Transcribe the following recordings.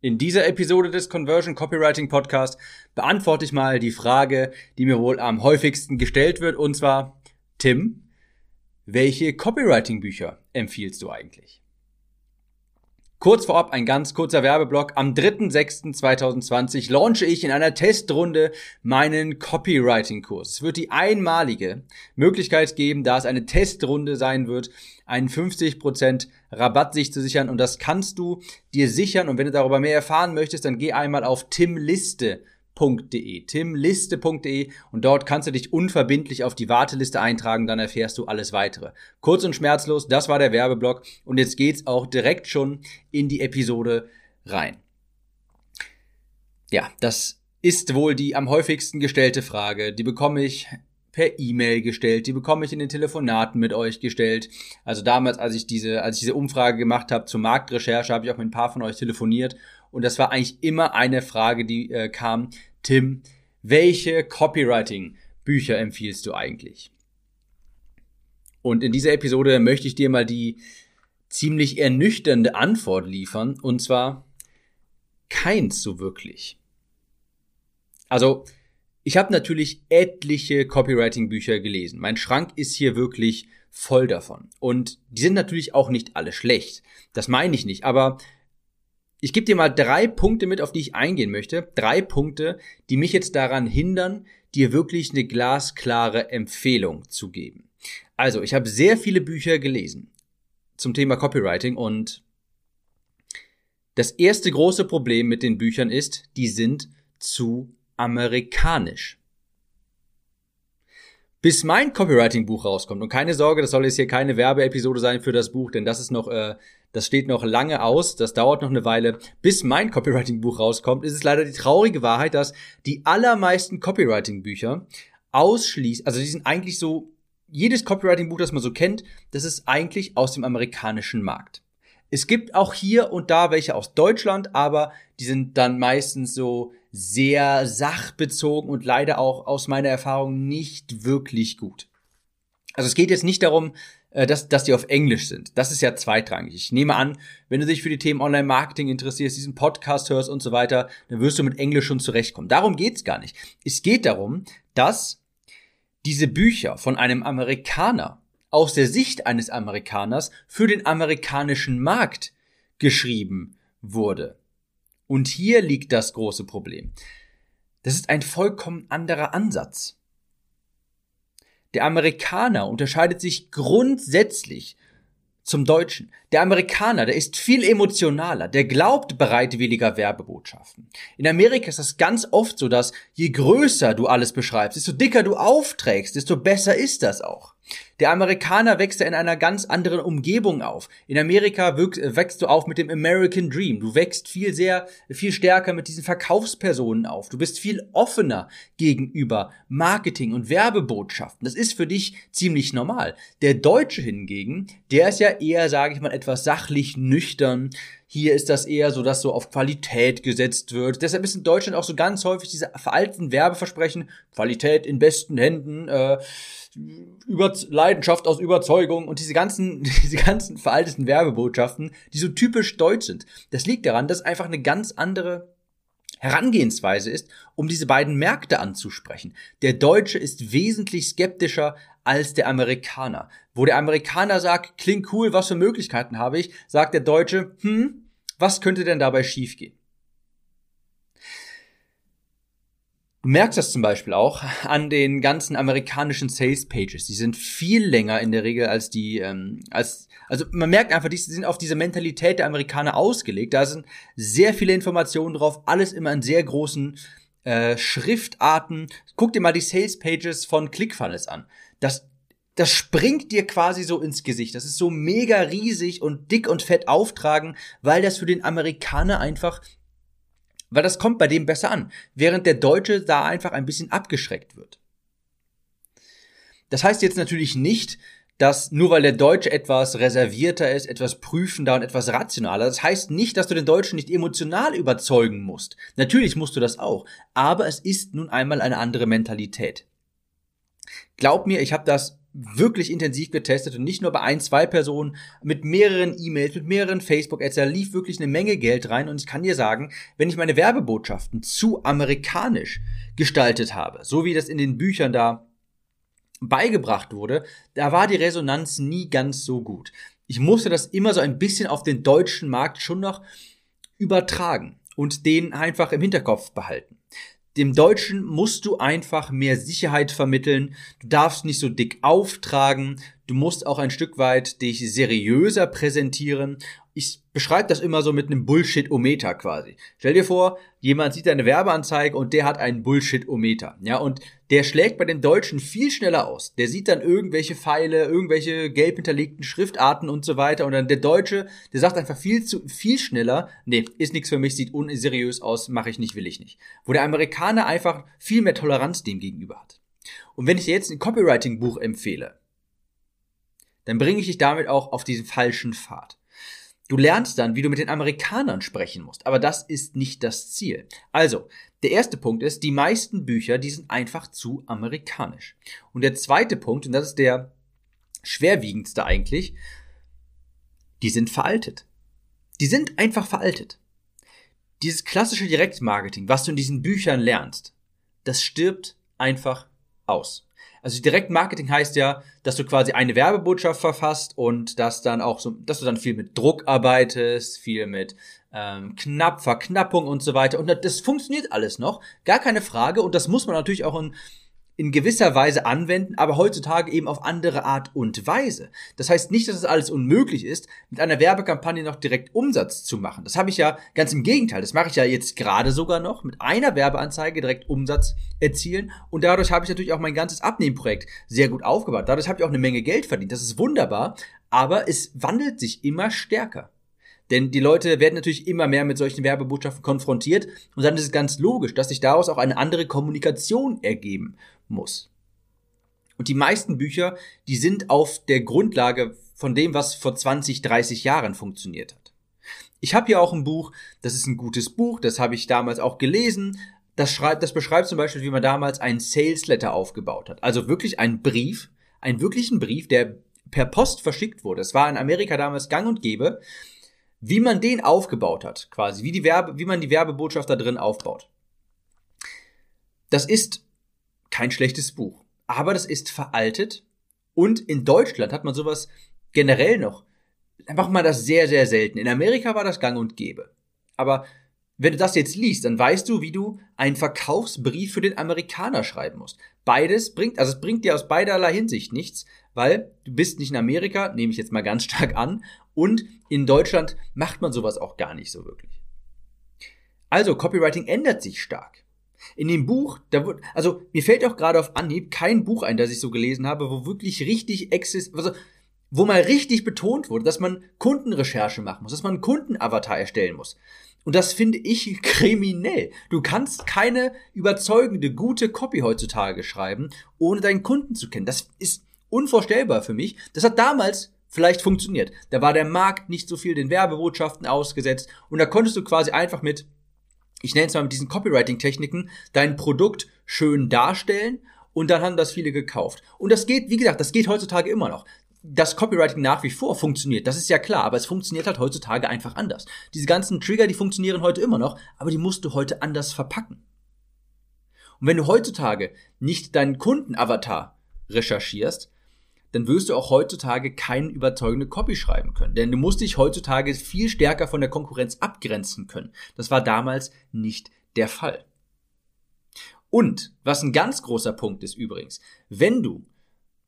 In dieser Episode des Conversion Copywriting Podcast beantworte ich mal die Frage, die mir wohl am häufigsten gestellt wird, und zwar, Tim, welche Copywriting-Bücher empfiehlst du eigentlich? Kurz vorab ein ganz kurzer Werbeblock. Am 3.6.2020 launche ich in einer Testrunde meinen Copywriting-Kurs. Es wird die einmalige Möglichkeit geben, da es eine Testrunde sein wird, einen 50% Rabatt sich zu sichern. Und das kannst du dir sichern. Und wenn du darüber mehr erfahren möchtest, dann geh einmal auf timliste.com timliste.de, timliste.de und dort kannst du dich unverbindlich auf die Warteliste eintragen, dann erfährst du alles weitere. Kurz und schmerzlos, das war der Werbeblock und jetzt geht's auch direkt schon in die Episode rein. Ja, das ist wohl die am häufigsten gestellte Frage. Die bekomme ich per E-Mail gestellt, die bekomme ich in den Telefonaten mit euch gestellt. Also damals, als ich diese, als ich diese Umfrage gemacht habe zur Marktrecherche, habe ich auch mit ein paar von euch telefoniert und das war eigentlich immer eine Frage, die äh, kam, Tim, welche Copywriting-Bücher empfiehlst du eigentlich? Und in dieser Episode möchte ich dir mal die ziemlich ernüchternde Antwort liefern, und zwar keins so wirklich. Also, ich habe natürlich etliche Copywriting-Bücher gelesen. Mein Schrank ist hier wirklich voll davon. Und die sind natürlich auch nicht alle schlecht. Das meine ich nicht. Aber ich gebe dir mal drei Punkte mit, auf die ich eingehen möchte. Drei Punkte, die mich jetzt daran hindern, dir wirklich eine glasklare Empfehlung zu geben. Also, ich habe sehr viele Bücher gelesen zum Thema Copywriting und das erste große Problem mit den Büchern ist, die sind zu amerikanisch. Bis mein Copywriting-Buch rauskommt, und keine Sorge, das soll jetzt hier keine Werbeepisode sein für das Buch, denn das ist noch äh, das steht noch lange aus, das dauert noch eine Weile, bis mein Copywriting-Buch rauskommt. Ist es leider die traurige Wahrheit, dass die allermeisten Copywriting-Bücher ausschließen, also die sind eigentlich so, jedes Copywriting-Buch, das man so kennt, das ist eigentlich aus dem amerikanischen Markt. Es gibt auch hier und da welche aus Deutschland, aber die sind dann meistens so sehr sachbezogen und leider auch aus meiner Erfahrung nicht wirklich gut. Also es geht jetzt nicht darum, äh, dass, dass die auf Englisch sind. Das ist ja zweitrangig. Ich nehme an, wenn du dich für die Themen Online-Marketing interessierst, diesen Podcast hörst und so weiter, dann wirst du mit Englisch schon zurechtkommen. Darum geht's gar nicht. Es geht darum, dass diese Bücher von einem Amerikaner aus der Sicht eines Amerikaners für den amerikanischen Markt geschrieben wurde. Und hier liegt das große Problem. Das ist ein vollkommen anderer Ansatz. Der Amerikaner unterscheidet sich grundsätzlich zum Deutschen. Der Amerikaner, der ist viel emotionaler, der glaubt bereitwilliger Werbebotschaften. In Amerika ist das ganz oft so, dass je größer du alles beschreibst, desto dicker du aufträgst, desto besser ist das auch. Der Amerikaner wächst ja in einer ganz anderen Umgebung auf. In Amerika wächst du auf mit dem American Dream. Du wächst viel sehr, viel stärker mit diesen Verkaufspersonen auf. Du bist viel offener gegenüber Marketing und Werbebotschaften. Das ist für dich ziemlich normal. Der Deutsche hingegen, der ist ja eher, sage ich mal, etwas sachlich nüchtern. Hier ist das eher so, dass so auf Qualität gesetzt wird. Deshalb ist in Deutschland auch so ganz häufig diese veralteten Werbeversprechen, Qualität in besten Händen, äh, über Leidenschaft aus Überzeugung und diese ganzen, diese ganzen veralteten Werbebotschaften, die so typisch deutsch sind. Das liegt daran, dass einfach eine ganz andere Herangehensweise ist, um diese beiden Märkte anzusprechen. Der Deutsche ist wesentlich skeptischer als der Amerikaner. Wo der Amerikaner sagt, klingt cool, was für Möglichkeiten habe ich, sagt der Deutsche, hm, was könnte denn dabei schiefgehen? Du merkst das zum Beispiel auch an den ganzen amerikanischen Sales Pages. Die sind viel länger in der Regel als die, ähm, als, also man merkt einfach, die sind auf diese Mentalität der Amerikaner ausgelegt. Da sind sehr viele Informationen drauf, alles immer in sehr großen äh, Schriftarten. Guck dir mal die Sales Pages von ClickFunnels an. Das das springt dir quasi so ins Gesicht. Das ist so mega riesig und dick und fett auftragen, weil das für den Amerikaner einfach weil das kommt bei dem besser an, während der Deutsche da einfach ein bisschen abgeschreckt wird. Das heißt jetzt natürlich nicht, dass nur weil der Deutsche etwas reservierter ist, etwas prüfender und etwas rationaler, das heißt nicht, dass du den Deutschen nicht emotional überzeugen musst. Natürlich musst du das auch, aber es ist nun einmal eine andere Mentalität. Glaub mir, ich habe das wirklich intensiv getestet und nicht nur bei ein, zwei Personen, mit mehreren E-Mails, mit mehreren Facebook-Ads, da lief wirklich eine Menge Geld rein und ich kann dir sagen, wenn ich meine Werbebotschaften zu amerikanisch gestaltet habe, so wie das in den Büchern da beigebracht wurde, da war die Resonanz nie ganz so gut. Ich musste das immer so ein bisschen auf den deutschen Markt schon noch übertragen und den einfach im Hinterkopf behalten. Dem Deutschen musst du einfach mehr Sicherheit vermitteln. Du darfst nicht so dick auftragen. Du musst auch ein Stück weit dich seriöser präsentieren ich beschreibe das immer so mit einem Bullshit-Ometer quasi. Stell dir vor, jemand sieht eine Werbeanzeige und der hat einen Bullshit-Ometer. Ja, und der schlägt bei den Deutschen viel schneller aus. Der sieht dann irgendwelche Pfeile, irgendwelche gelb hinterlegten Schriftarten und so weiter. Und dann der Deutsche, der sagt einfach viel zu, viel schneller, nee, ist nichts für mich, sieht unseriös aus, mache ich nicht, will ich nicht. Wo der Amerikaner einfach viel mehr Toleranz dem gegenüber hat. Und wenn ich dir jetzt ein Copywriting-Buch empfehle, dann bringe ich dich damit auch auf diesen falschen Pfad. Du lernst dann, wie du mit den Amerikanern sprechen musst, aber das ist nicht das Ziel. Also, der erste Punkt ist, die meisten Bücher, die sind einfach zu amerikanisch. Und der zweite Punkt, und das ist der schwerwiegendste eigentlich, die sind veraltet. Die sind einfach veraltet. Dieses klassische Direktmarketing, was du in diesen Büchern lernst, das stirbt einfach aus. Also Direktmarketing heißt ja, dass du quasi eine Werbebotschaft verfasst und dass dann auch so, dass du dann viel mit Druck arbeitest, viel mit ähm, Knapp, Verknappung und so weiter. Und das funktioniert alles noch, gar keine Frage. Und das muss man natürlich auch in in gewisser Weise anwenden, aber heutzutage eben auf andere Art und Weise. Das heißt nicht, dass es alles unmöglich ist, mit einer Werbekampagne noch direkt Umsatz zu machen. Das habe ich ja ganz im Gegenteil. Das mache ich ja jetzt gerade sogar noch, mit einer Werbeanzeige direkt Umsatz erzielen. Und dadurch habe ich natürlich auch mein ganzes Abnehmprojekt sehr gut aufgebaut. Dadurch habe ich auch eine Menge Geld verdient. Das ist wunderbar, aber es wandelt sich immer stärker. Denn die Leute werden natürlich immer mehr mit solchen Werbebotschaften konfrontiert und dann ist es ganz logisch, dass sich daraus auch eine andere Kommunikation ergeben muss. Und die meisten Bücher, die sind auf der Grundlage von dem, was vor 20, 30 Jahren funktioniert hat. Ich habe hier auch ein Buch, das ist ein gutes Buch, das habe ich damals auch gelesen. Das, schreibt, das beschreibt zum Beispiel, wie man damals einen Sales Letter aufgebaut hat. Also wirklich einen Brief, einen wirklichen Brief, der per Post verschickt wurde. Es war in Amerika damals gang und gäbe wie man den aufgebaut hat, quasi, wie die Werbe, wie man die Werbebotschaft da drin aufbaut. Das ist kein schlechtes Buch, aber das ist veraltet und in Deutschland hat man sowas generell noch. Einfach mal das sehr, sehr selten. In Amerika war das gang und gäbe. Aber wenn du das jetzt liest, dann weißt du, wie du einen Verkaufsbrief für den Amerikaner schreiben musst. Beides bringt, also es bringt dir aus beiderlei Hinsicht nichts, weil du bist nicht in Amerika, nehme ich jetzt mal ganz stark an, und in Deutschland macht man sowas auch gar nicht so wirklich. Also, Copywriting ändert sich stark. In dem Buch, da wird, also mir fällt auch gerade auf Anhieb kein Buch ein, das ich so gelesen habe, wo wirklich richtig exist, also wo mal richtig betont wurde, dass man Kundenrecherche machen muss, dass man einen Kundenavatar erstellen muss. Und das finde ich kriminell. Du kannst keine überzeugende, gute Copy heutzutage schreiben, ohne deinen Kunden zu kennen. Das ist unvorstellbar für mich. Das hat damals vielleicht funktioniert. Da war der Markt nicht so viel den Werbebotschaften ausgesetzt und da konntest du quasi einfach mit, ich nenne es mal mit diesen Copywriting-Techniken, dein Produkt schön darstellen und dann haben das viele gekauft. Und das geht, wie gesagt, das geht heutzutage immer noch dass Copywriting nach wie vor funktioniert, das ist ja klar, aber es funktioniert halt heutzutage einfach anders. Diese ganzen Trigger, die funktionieren heute immer noch, aber die musst du heute anders verpacken. Und wenn du heutzutage nicht deinen Kundenavatar recherchierst, dann wirst du auch heutzutage keinen überzeugende Copy schreiben können. Denn du musst dich heutzutage viel stärker von der Konkurrenz abgrenzen können. Das war damals nicht der Fall. Und, was ein ganz großer Punkt ist übrigens, wenn du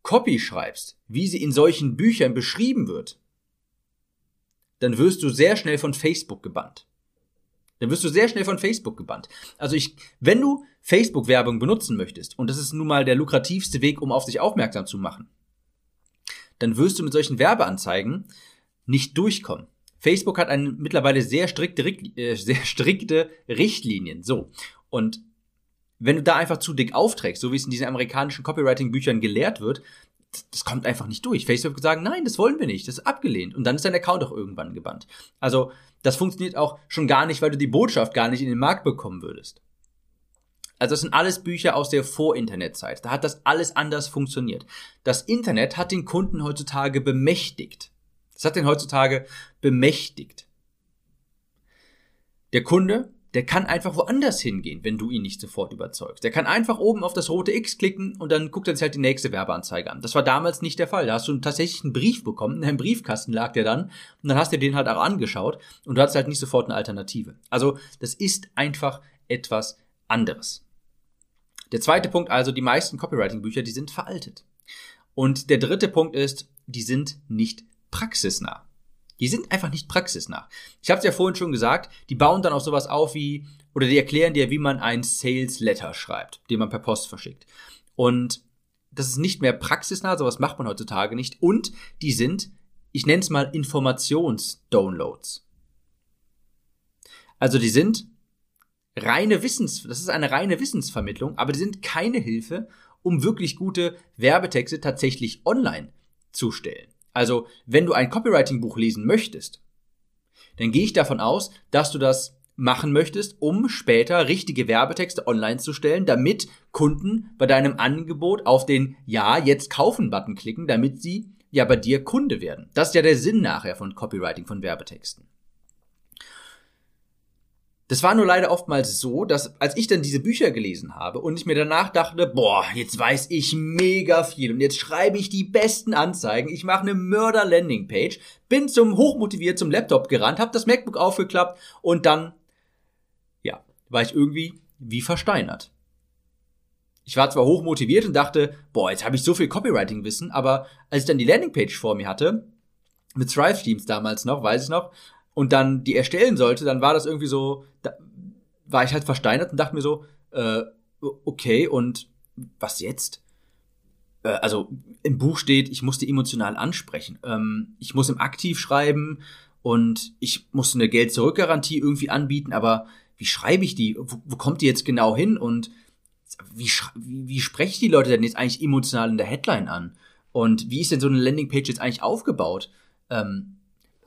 Copy schreibst, wie sie in solchen Büchern beschrieben wird, dann wirst du sehr schnell von Facebook gebannt. Dann wirst du sehr schnell von Facebook gebannt. Also ich, wenn du Facebook-Werbung benutzen möchtest, und das ist nun mal der lukrativste Weg, um auf sich aufmerksam zu machen, dann wirst du mit solchen Werbeanzeigen nicht durchkommen. Facebook hat eine mittlerweile sehr strikte, äh, sehr strikte Richtlinien. So. Und wenn du da einfach zu dick aufträgst, so wie es in diesen amerikanischen Copywriting-Büchern gelehrt wird, das kommt einfach nicht durch. Facebook sagen, nein, das wollen wir nicht, das ist abgelehnt. Und dann ist dein Account auch irgendwann gebannt. Also, das funktioniert auch schon gar nicht, weil du die Botschaft gar nicht in den Markt bekommen würdest. Also das sind alles Bücher aus der Vor-Internet-Zeit. Da hat das alles anders funktioniert. Das Internet hat den Kunden heutzutage bemächtigt. Das hat den heutzutage bemächtigt. Der Kunde der kann einfach woanders hingehen, wenn du ihn nicht sofort überzeugst. Der kann einfach oben auf das rote X klicken und dann guckt er sich halt die nächste Werbeanzeige an. Das war damals nicht der Fall. Da hast du tatsächlich einen Brief bekommen, in einem Briefkasten lag der dann und dann hast du den halt auch angeschaut und du hattest halt nicht sofort eine Alternative. Also das ist einfach etwas anderes. Der zweite Punkt also, die meisten Copywriting-Bücher, die sind veraltet. Und der dritte Punkt ist, die sind nicht praxisnah. Die sind einfach nicht praxisnah. Ich habe es ja vorhin schon gesagt, die bauen dann auch sowas auf wie, oder die erklären dir, wie man ein Sales Letter schreibt, den man per Post verschickt. Und das ist nicht mehr praxisnah, sowas macht man heutzutage nicht. Und die sind, ich nenne es mal Informationsdownloads. Also die sind reine Wissens, das ist eine reine Wissensvermittlung, aber die sind keine Hilfe, um wirklich gute Werbetexte tatsächlich online zu stellen. Also, wenn du ein Copywriting-Buch lesen möchtest, dann gehe ich davon aus, dass du das machen möchtest, um später richtige Werbetexte online zu stellen, damit Kunden bei deinem Angebot auf den Ja, jetzt kaufen Button klicken, damit sie ja bei dir Kunde werden. Das ist ja der Sinn nachher von Copywriting von Werbetexten. Das war nur leider oftmals so, dass als ich dann diese Bücher gelesen habe und ich mir danach dachte, boah, jetzt weiß ich mega viel und jetzt schreibe ich die besten Anzeigen, ich mache eine Mörder-Landing-Page, bin zum hochmotiviert zum Laptop gerannt, habe das MacBook aufgeklappt und dann, ja, war ich irgendwie wie versteinert. Ich war zwar hochmotiviert und dachte, boah, jetzt habe ich so viel Copywriting-Wissen, aber als ich dann die Landing-Page vor mir hatte, mit Thrive Teams damals noch, weiß ich noch, und dann die erstellen sollte, dann war das irgendwie so, da war ich halt versteinert und dachte mir so, äh, okay, und was jetzt? Äh, also im Buch steht, ich muss die emotional ansprechen. Ähm, ich muss im Aktiv schreiben und ich muss eine Geld-Zurück-Garantie irgendwie anbieten, aber wie schreibe ich die? Wo, wo kommt die jetzt genau hin? Und wie, wie, wie spreche ich die Leute denn jetzt eigentlich emotional in der Headline an? Und wie ist denn so eine Landingpage jetzt eigentlich aufgebaut? Ähm,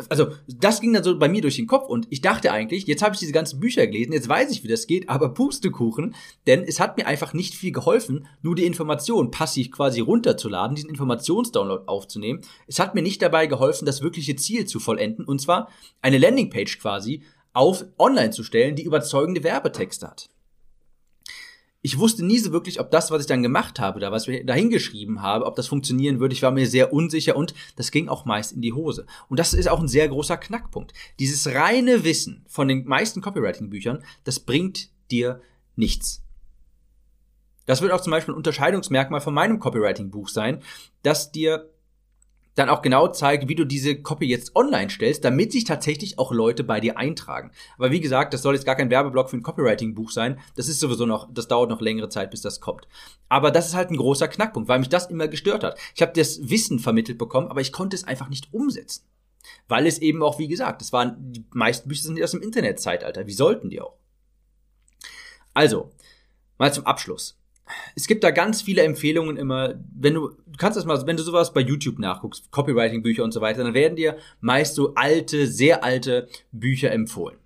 also das ging dann so bei mir durch den Kopf und ich dachte eigentlich, jetzt habe ich diese ganzen Bücher gelesen, jetzt weiß ich, wie das geht, aber Pustekuchen, denn es hat mir einfach nicht viel geholfen, nur die Information passiv quasi runterzuladen, diesen Informationsdownload aufzunehmen. Es hat mir nicht dabei geholfen, das wirkliche Ziel zu vollenden und zwar eine Landingpage quasi auf online zu stellen, die überzeugende Werbetexte hat ich wusste nie so wirklich, ob das, was ich dann gemacht habe, da was ich da hingeschrieben habe, ob das funktionieren würde. Ich war mir sehr unsicher und das ging auch meist in die Hose. Und das ist auch ein sehr großer Knackpunkt. Dieses reine Wissen von den meisten Copywriting-Büchern, das bringt dir nichts. Das wird auch zum Beispiel ein Unterscheidungsmerkmal von meinem Copywriting-Buch sein, dass dir dann auch genau zeige, wie du diese Copy jetzt online stellst, damit sich tatsächlich auch Leute bei dir eintragen. Aber wie gesagt, das soll jetzt gar kein Werbeblock für ein Copywriting-Buch sein. Das ist sowieso noch, das dauert noch längere Zeit, bis das kommt. Aber das ist halt ein großer Knackpunkt, weil mich das immer gestört hat. Ich habe das Wissen vermittelt bekommen, aber ich konnte es einfach nicht umsetzen. Weil es eben auch, wie gesagt, das waren, die meisten Bücher sind aus dem Internetzeitalter. Wie sollten die auch? Also, mal zum Abschluss es gibt da ganz viele Empfehlungen immer, wenn du, du kannst das mal, wenn du sowas bei YouTube nachguckst, Copywriting-Bücher und so weiter, dann werden dir meist so alte, sehr alte Bücher empfohlen.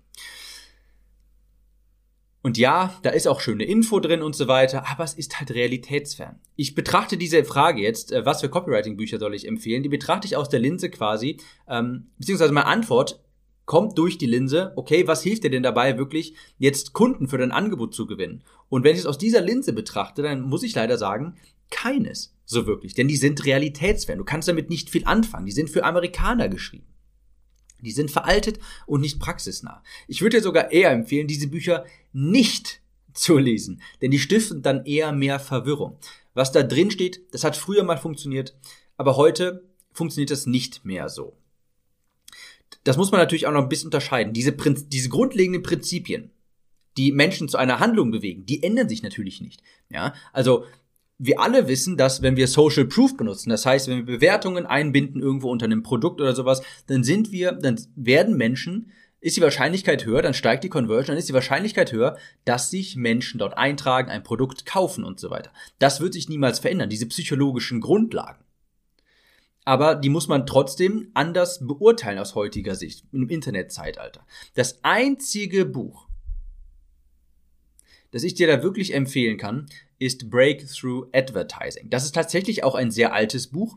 Und ja, da ist auch schöne Info drin und so weiter, aber es ist halt realitätsfern. Ich betrachte diese Frage jetzt, äh, was für Copywriting-Bücher soll ich empfehlen, die betrachte ich aus der Linse quasi, ähm, beziehungsweise meine Antwort kommt durch die Linse, okay, was hilft dir denn dabei, wirklich jetzt Kunden für dein Angebot zu gewinnen? Und wenn ich es aus dieser Linse betrachte, dann muss ich leider sagen, keines so wirklich, denn die sind realitätsfern. Du kannst damit nicht viel anfangen. Die sind für Amerikaner geschrieben. Die sind veraltet und nicht praxisnah. Ich würde dir sogar eher empfehlen, diese Bücher nicht zu lesen, denn die stiften dann eher mehr Verwirrung. Was da drin steht, das hat früher mal funktioniert, aber heute funktioniert das nicht mehr so das muss man natürlich auch noch ein bisschen unterscheiden. Diese, Prinz diese grundlegenden Prinzipien, die Menschen zu einer Handlung bewegen, die ändern sich natürlich nicht. Ja, also wir alle wissen, dass wenn wir Social Proof benutzen, das heißt, wenn wir Bewertungen einbinden irgendwo unter einem Produkt oder sowas, dann sind wir, dann werden Menschen, ist die Wahrscheinlichkeit höher, dann steigt die Conversion, dann ist die Wahrscheinlichkeit höher, dass sich Menschen dort eintragen, ein Produkt kaufen und so weiter. Das wird sich niemals verändern, diese psychologischen Grundlagen aber die muss man trotzdem anders beurteilen aus heutiger Sicht im Internetzeitalter. Das einzige Buch, das ich dir da wirklich empfehlen kann, ist Breakthrough Advertising. Das ist tatsächlich auch ein sehr altes Buch.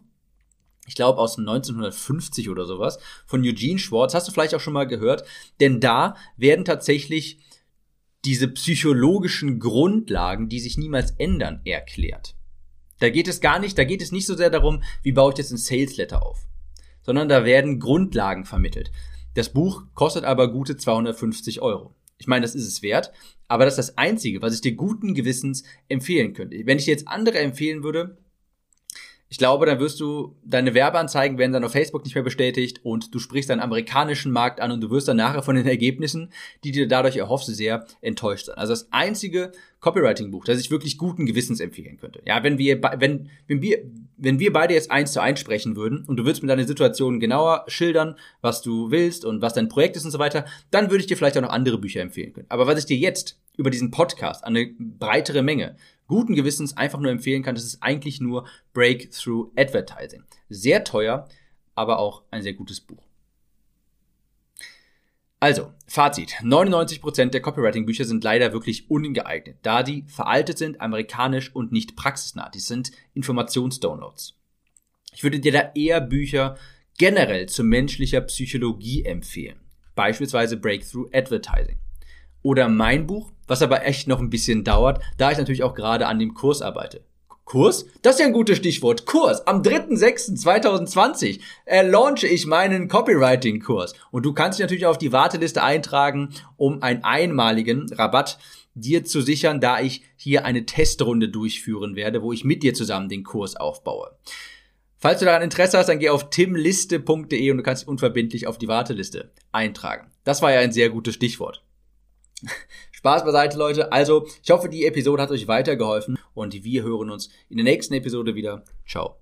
Ich glaube aus 1950 oder sowas von Eugene Schwartz. Hast du vielleicht auch schon mal gehört? Denn da werden tatsächlich diese psychologischen Grundlagen, die sich niemals ändern, erklärt. Da geht es gar nicht, da geht es nicht so sehr darum, wie baue ich jetzt ein Sales Letter auf, sondern da werden Grundlagen vermittelt. Das Buch kostet aber gute 250 Euro. Ich meine, das ist es wert, aber das ist das Einzige, was ich dir guten Gewissens empfehlen könnte. Wenn ich dir jetzt andere empfehlen würde, ich glaube, dann wirst du, deine Werbeanzeigen werden dann auf Facebook nicht mehr bestätigt und du sprichst deinen amerikanischen Markt an und du wirst dann nachher von den Ergebnissen, die dir dadurch erhoffst, sehr enttäuscht sein. Also das einzige Copywriting-Buch, das ich wirklich guten Gewissens empfehlen könnte. Ja, wenn wir, wenn, wenn wir, wenn wir beide jetzt eins zu eins sprechen würden und du würdest mir deine Situation genauer schildern, was du willst und was dein Projekt ist und so weiter, dann würde ich dir vielleicht auch noch andere Bücher empfehlen können. Aber was ich dir jetzt über diesen Podcast an eine breitere Menge guten Gewissens einfach nur empfehlen kann, das ist eigentlich nur Breakthrough Advertising. Sehr teuer, aber auch ein sehr gutes Buch. Also, Fazit. 99% der Copywriting-Bücher sind leider wirklich ungeeignet, da die veraltet sind, amerikanisch und nicht praxisnah. Die sind Informationsdownloads. Ich würde dir da eher Bücher generell zu menschlicher Psychologie empfehlen. Beispielsweise Breakthrough Advertising. Oder mein Buch, was aber echt noch ein bisschen dauert, da ich natürlich auch gerade an dem Kurs arbeite. Kurs? Das ist ja ein gutes Stichwort. Kurs. Am 3.6.2020 äh, launche ich meinen Copywriting-Kurs. Und du kannst dich natürlich auf die Warteliste eintragen, um einen einmaligen Rabatt dir zu sichern, da ich hier eine Testrunde durchführen werde, wo ich mit dir zusammen den Kurs aufbaue. Falls du daran Interesse hast, dann geh auf timliste.de und du kannst dich unverbindlich auf die Warteliste eintragen. Das war ja ein sehr gutes Stichwort. Spaß beiseite, Leute. Also, ich hoffe, die Episode hat euch weitergeholfen und wir hören uns in der nächsten Episode wieder. Ciao.